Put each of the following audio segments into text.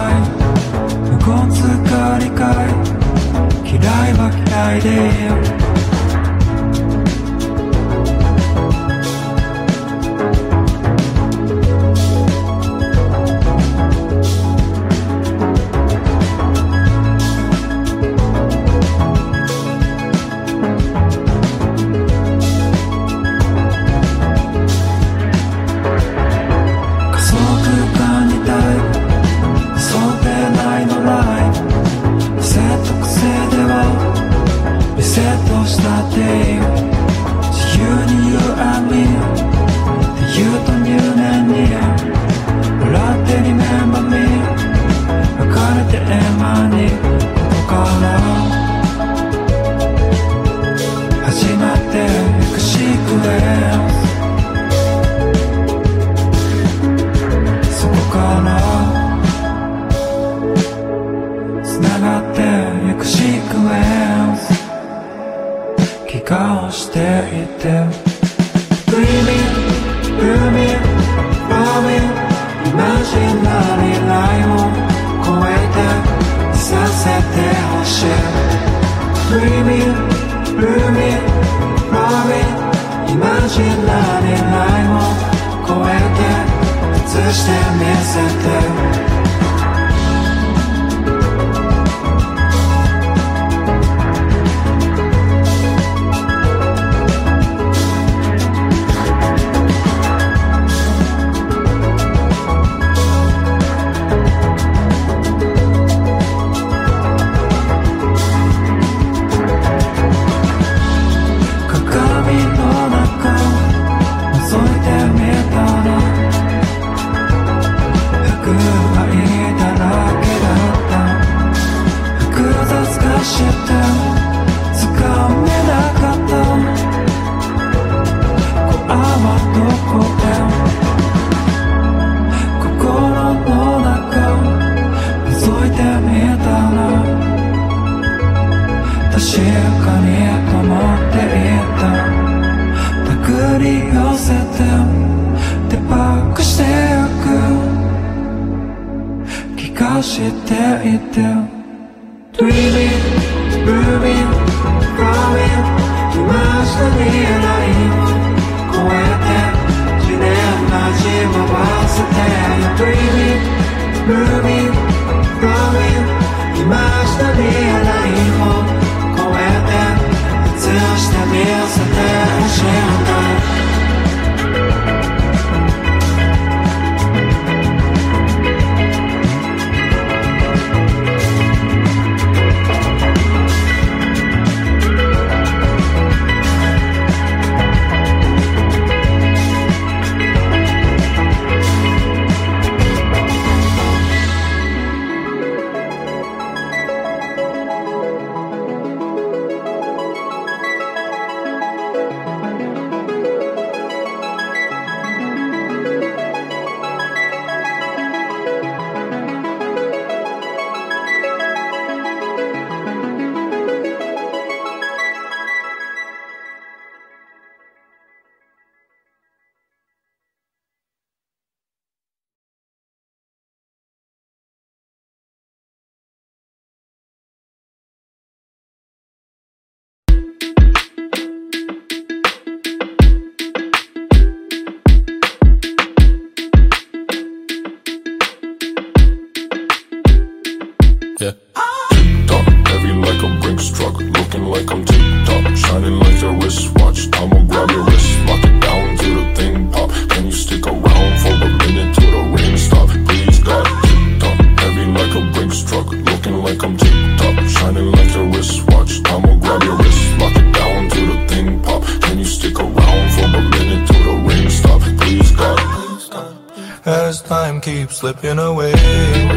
向こうつか理解。嫌いは嫌いでいいよ。寄せてデバッグしてゆく気がしていて Dreaming, moving, growing 今しに見えない超えて地年なじまわせて Dreaming, moving, going keep slipping away.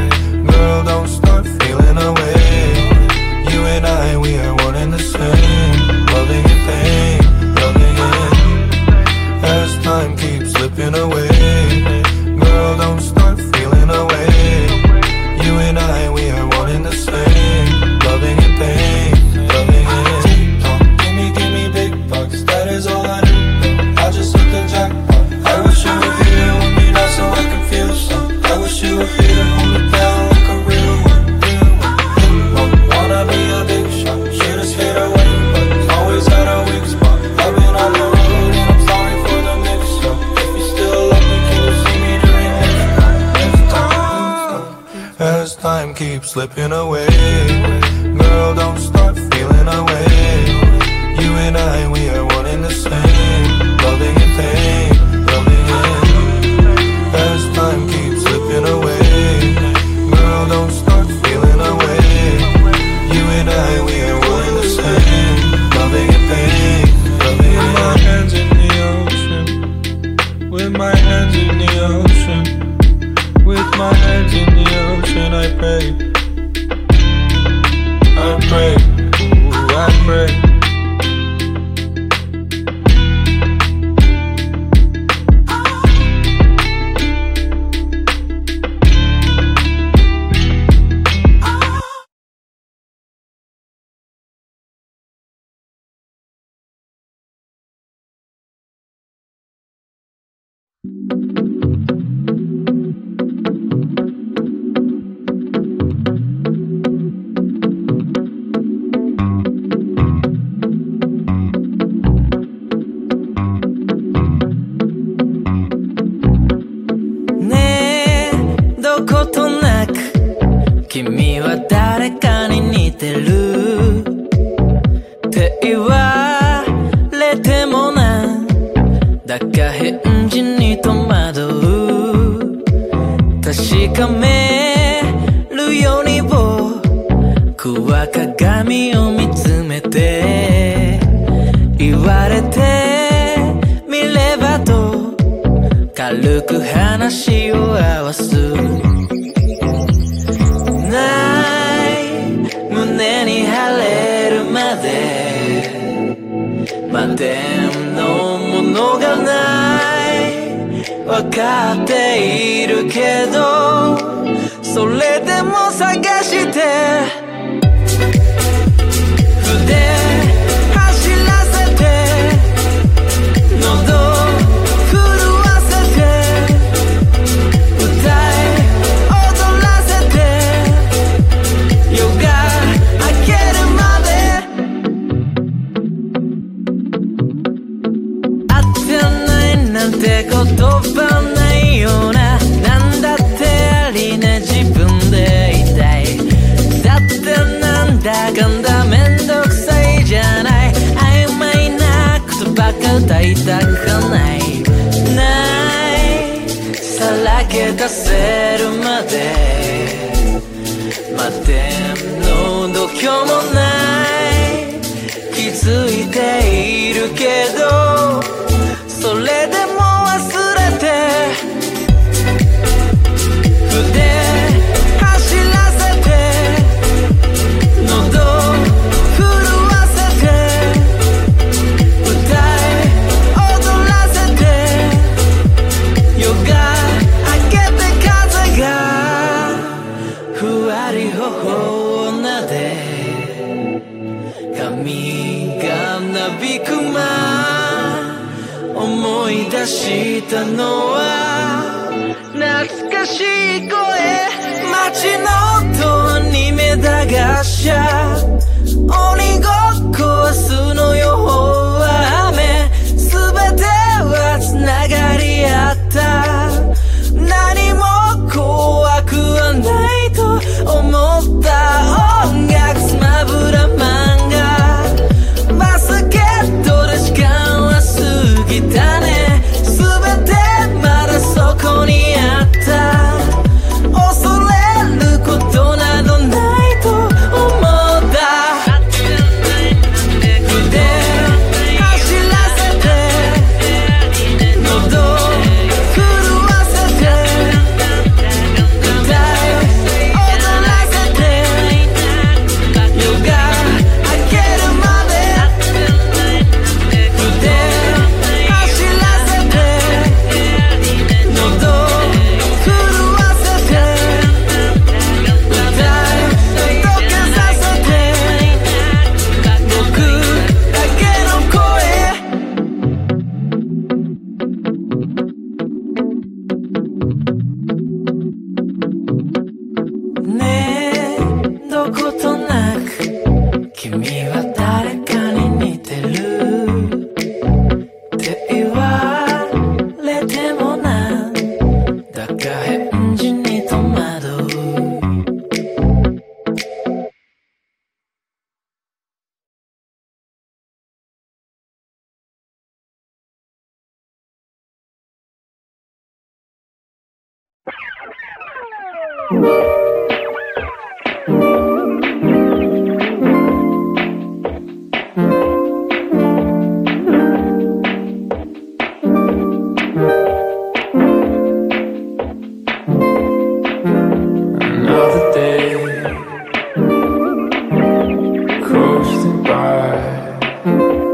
話を合わす。ない胸に晴れるまで。満点のものがない。わかっている。だめんどくさいじゃない。曖昧なことばっか歌いたくない。ないさらけ出せるまで。待っての度胸もない。気づいているけど。know hip. goodbye.